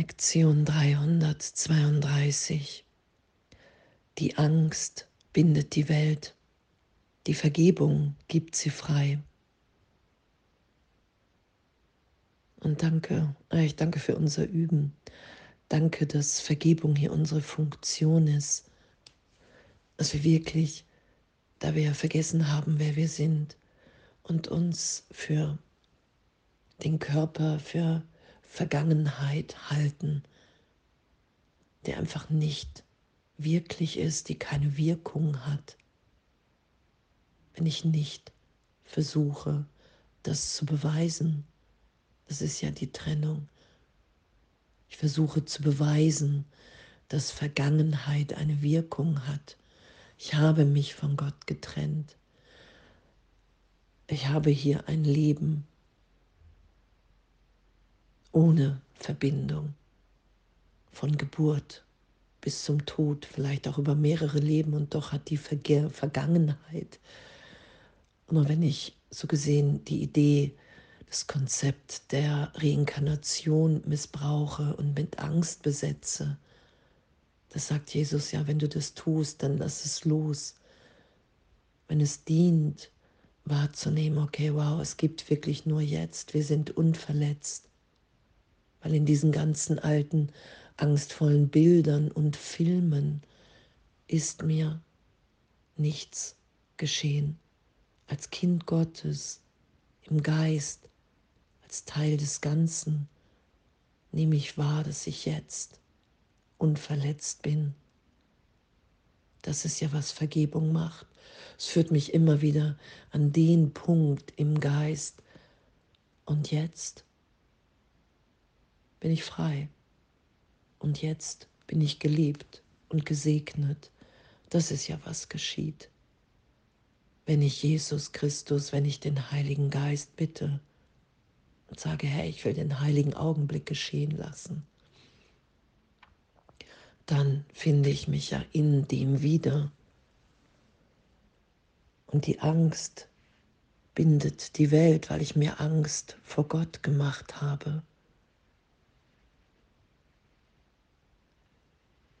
Lektion 332. Die Angst bindet die Welt, die Vergebung gibt sie frei. Und danke, äh, ich danke für unser Üben. Danke, dass Vergebung hier unsere Funktion ist. Dass wir wirklich, da wir ja vergessen haben, wer wir sind und uns für den Körper, für Vergangenheit halten, der einfach nicht wirklich ist, die keine Wirkung hat, wenn ich nicht versuche, das zu beweisen. Das ist ja die Trennung. Ich versuche zu beweisen, dass Vergangenheit eine Wirkung hat. Ich habe mich von Gott getrennt. Ich habe hier ein Leben, ohne Verbindung, von Geburt bis zum Tod, vielleicht auch über mehrere Leben und doch hat die Verge Vergangenheit. Und wenn ich so gesehen die Idee, das Konzept der Reinkarnation missbrauche und mit Angst besetze, das sagt Jesus ja, wenn du das tust, dann lass es los. Wenn es dient, wahrzunehmen, okay, wow, es gibt wirklich nur jetzt, wir sind unverletzt weil in diesen ganzen alten, angstvollen Bildern und Filmen ist mir nichts geschehen. Als Kind Gottes, im Geist, als Teil des Ganzen, nehme ich wahr, dass ich jetzt unverletzt bin. Das ist ja, was Vergebung macht. Es führt mich immer wieder an den Punkt im Geist. Und jetzt bin ich frei. Und jetzt bin ich geliebt und gesegnet. Das ist ja, was geschieht. Wenn ich Jesus Christus, wenn ich den Heiligen Geist bitte und sage, Herr, ich will den heiligen Augenblick geschehen lassen, dann finde ich mich ja in dem wieder. Und die Angst bindet die Welt, weil ich mir Angst vor Gott gemacht habe.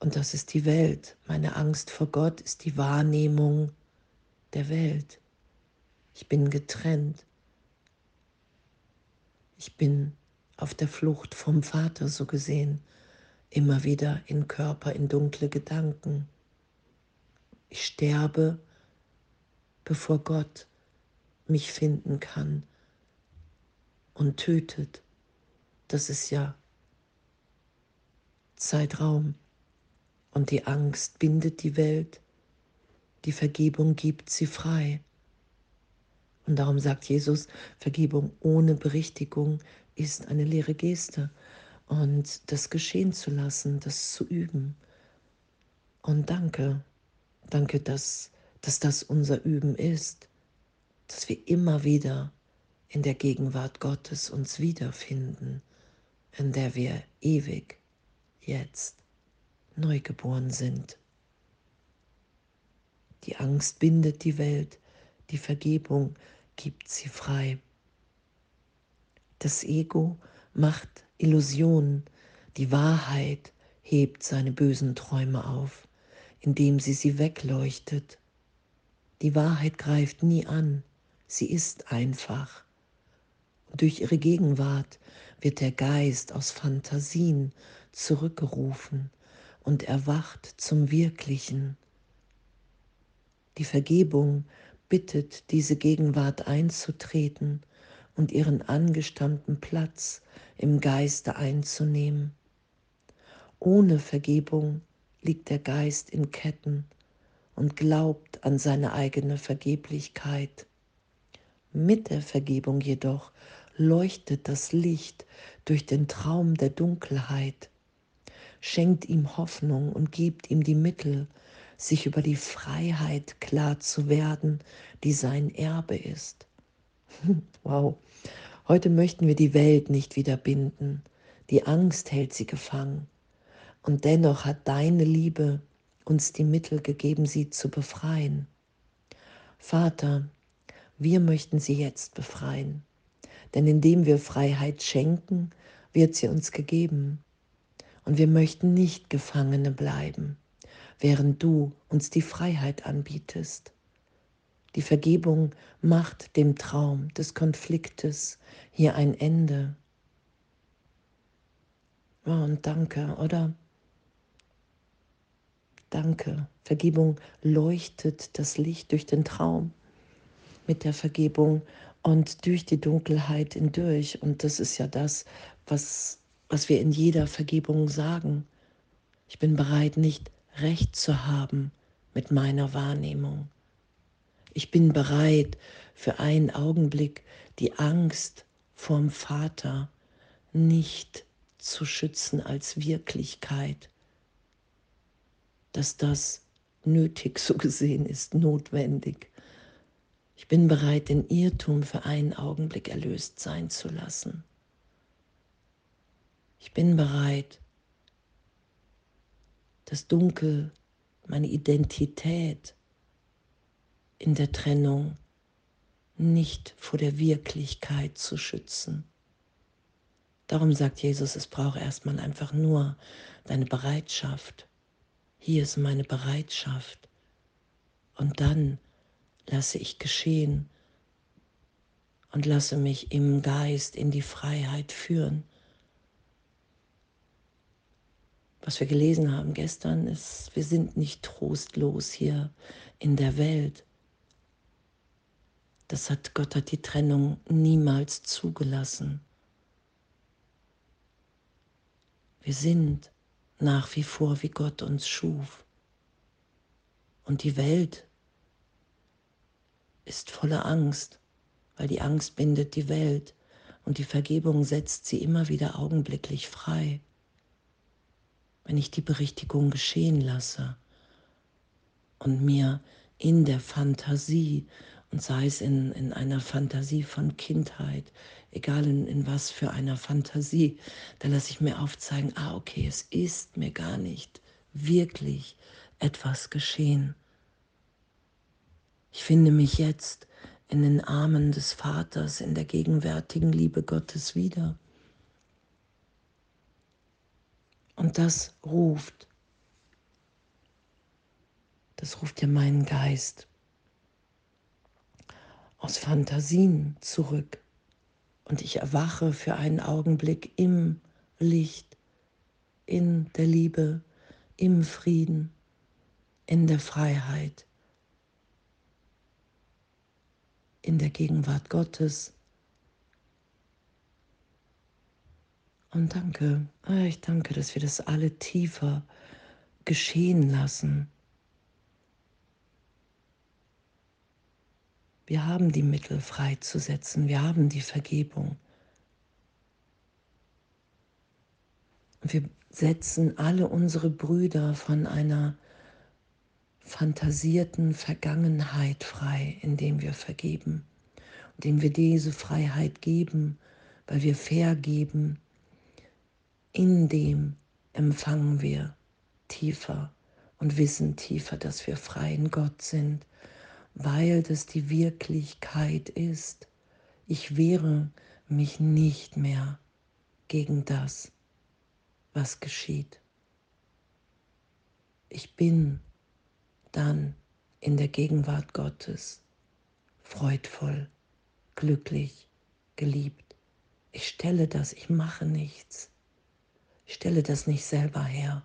Und das ist die Welt. Meine Angst vor Gott ist die Wahrnehmung der Welt. Ich bin getrennt. Ich bin auf der Flucht vom Vater so gesehen, immer wieder in Körper, in dunkle Gedanken. Ich sterbe, bevor Gott mich finden kann und tötet. Das ist ja Zeitraum. Und die Angst bindet die Welt, die Vergebung gibt sie frei. Und darum sagt Jesus, Vergebung ohne Berichtigung ist eine leere Geste. Und das geschehen zu lassen, das zu üben. Und danke, danke, dass, dass das unser Üben ist, dass wir immer wieder in der Gegenwart Gottes uns wiederfinden, in der wir ewig jetzt neugeboren sind. Die Angst bindet die Welt, die Vergebung gibt sie frei. Das Ego macht Illusionen, die Wahrheit hebt seine bösen Träume auf, indem sie sie wegleuchtet. Die Wahrheit greift nie an, sie ist einfach. Durch ihre Gegenwart wird der Geist aus Fantasien zurückgerufen und erwacht zum Wirklichen. Die Vergebung bittet, diese Gegenwart einzutreten und ihren angestammten Platz im Geiste einzunehmen. Ohne Vergebung liegt der Geist in Ketten und glaubt an seine eigene Vergeblichkeit. Mit der Vergebung jedoch leuchtet das Licht durch den Traum der Dunkelheit schenkt ihm Hoffnung und gibt ihm die Mittel, sich über die Freiheit klar zu werden, die sein Erbe ist. wow. Heute möchten wir die Welt nicht wieder binden. Die Angst hält sie gefangen. Und dennoch hat deine Liebe uns die Mittel gegeben, sie zu befreien. Vater, wir möchten sie jetzt befreien. Denn indem wir Freiheit schenken, wird sie uns gegeben. Und wir möchten nicht Gefangene bleiben, während du uns die Freiheit anbietest. Die Vergebung macht dem Traum des Konfliktes hier ein Ende. Oh, und danke, oder? Danke. Vergebung leuchtet das Licht durch den Traum mit der Vergebung und durch die Dunkelheit hindurch. Und das ist ja das, was, was wir in jeder Vergebung sagen. Ich bin bereit, nicht recht zu haben mit meiner Wahrnehmung. Ich bin bereit, für einen Augenblick die Angst vorm Vater nicht zu schützen als Wirklichkeit, dass das nötig so gesehen ist, notwendig. Ich bin bereit, den Irrtum für einen Augenblick erlöst sein zu lassen. Ich bin bereit, das Dunkel, meine Identität in der Trennung nicht vor der Wirklichkeit zu schützen. Darum sagt Jesus, es braucht erstmal einfach nur deine Bereitschaft. Hier ist meine Bereitschaft. Und dann lasse ich geschehen und lasse mich im Geist in die Freiheit führen. Was wir gelesen haben gestern ist, wir sind nicht trostlos hier in der Welt. Das hat Gott hat die Trennung niemals zugelassen. Wir sind nach wie vor, wie Gott uns schuf. Und die Welt ist voller Angst, weil die Angst bindet die Welt und die Vergebung setzt sie immer wieder augenblicklich frei. Wenn ich die Berichtigung geschehen lasse und mir in der Fantasie und sei es in, in einer Fantasie von Kindheit, egal in, in was für einer Fantasie, da lasse ich mir aufzeigen, ah okay, es ist mir gar nicht wirklich etwas geschehen. Ich finde mich jetzt in den Armen des Vaters, in der gegenwärtigen Liebe Gottes wieder. Und das ruft, das ruft ja meinen Geist aus Fantasien zurück und ich erwache für einen Augenblick im Licht, in der Liebe, im Frieden, in der Freiheit, in der Gegenwart Gottes. Und danke, ah, ich danke, dass wir das alle tiefer geschehen lassen Wir haben die Mittel freizusetzen, wir haben die Vergebung. Und wir setzen alle unsere Brüder von einer fantasierten Vergangenheit frei, indem wir vergeben, indem wir diese Freiheit geben, weil wir vergeben. In dem empfangen wir tiefer und wissen tiefer, dass wir frei in Gott sind weil das die Wirklichkeit ist. Ich wehre mich nicht mehr gegen das, was geschieht. Ich bin dann in der Gegenwart Gottes freudvoll, glücklich, geliebt. Ich stelle das, ich mache nichts. Ich stelle das nicht selber her.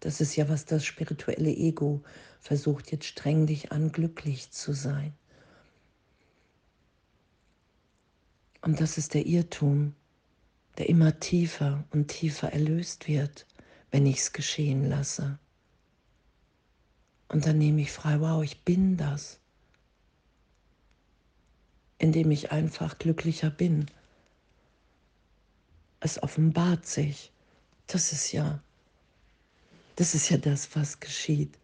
Das ist ja, was das spirituelle Ego versucht. Jetzt streng dich an, glücklich zu sein. Und das ist der Irrtum, der immer tiefer und tiefer erlöst wird, wenn ich es geschehen lasse. Und dann nehme ich frei, wow, ich bin das, indem ich einfach glücklicher bin. Es offenbart sich. Das ist ja das ist ja das, was geschieht.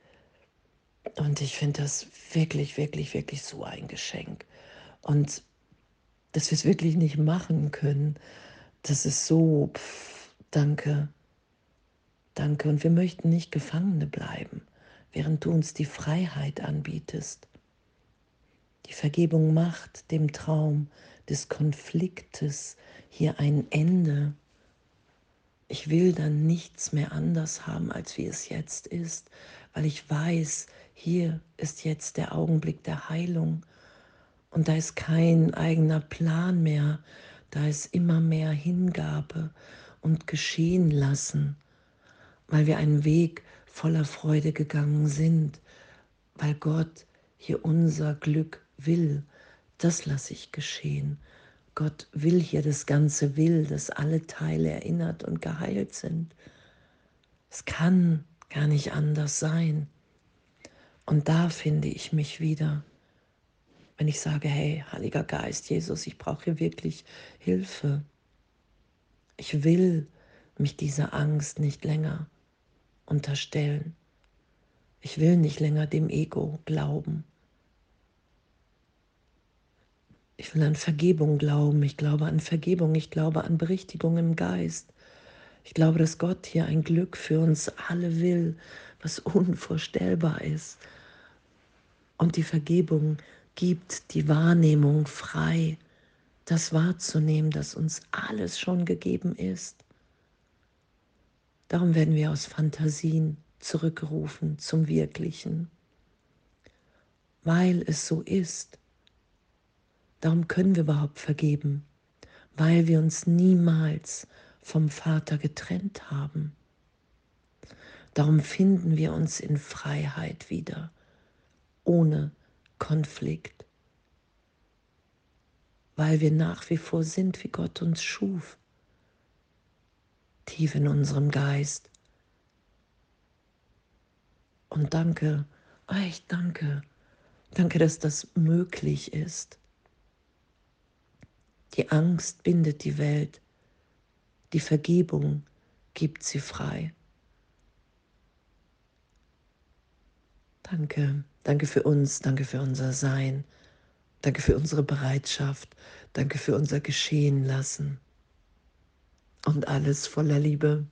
Und ich finde das wirklich, wirklich, wirklich so ein Geschenk. Und dass wir es wirklich nicht machen können, das ist so, pff, danke, danke. Und wir möchten nicht Gefangene bleiben, während du uns die Freiheit anbietest. Die Vergebung macht dem Traum des Konfliktes hier ein Ende. Ich will dann nichts mehr anders haben, als wie es jetzt ist, weil ich weiß, hier ist jetzt der Augenblick der Heilung und da ist kein eigener Plan mehr, da ist immer mehr Hingabe und geschehen lassen, weil wir einen Weg voller Freude gegangen sind, weil Gott hier unser Glück will. Das lasse ich geschehen. Gott will hier das ganze Will, dass alle Teile erinnert und geheilt sind. Es kann gar nicht anders sein. Und da finde ich mich wieder, wenn ich sage, hey, Heiliger Geist, Jesus, ich brauche hier wirklich Hilfe. Ich will mich dieser Angst nicht länger unterstellen. Ich will nicht länger dem Ego glauben. Ich will an Vergebung glauben. Ich glaube an Vergebung. Ich glaube an Berichtigung im Geist. Ich glaube, dass Gott hier ein Glück für uns alle will, was unvorstellbar ist. Und die Vergebung gibt die Wahrnehmung frei, das wahrzunehmen, dass uns alles schon gegeben ist. Darum werden wir aus Fantasien zurückgerufen zum Wirklichen, weil es so ist. Darum können wir überhaupt vergeben, weil wir uns niemals vom Vater getrennt haben. Darum finden wir uns in Freiheit wieder, ohne Konflikt, weil wir nach wie vor sind, wie Gott uns schuf, tief in unserem Geist. Und danke, echt danke, danke, dass das möglich ist. Die Angst bindet die Welt, die Vergebung gibt sie frei. Danke, danke für uns, danke für unser Sein, danke für unsere Bereitschaft, danke für unser Geschehen lassen. Und alles voller Liebe.